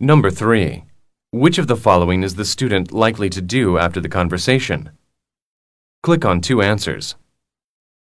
Number 3. Which of the following is the student likely to do after the conversation? Click on two answers.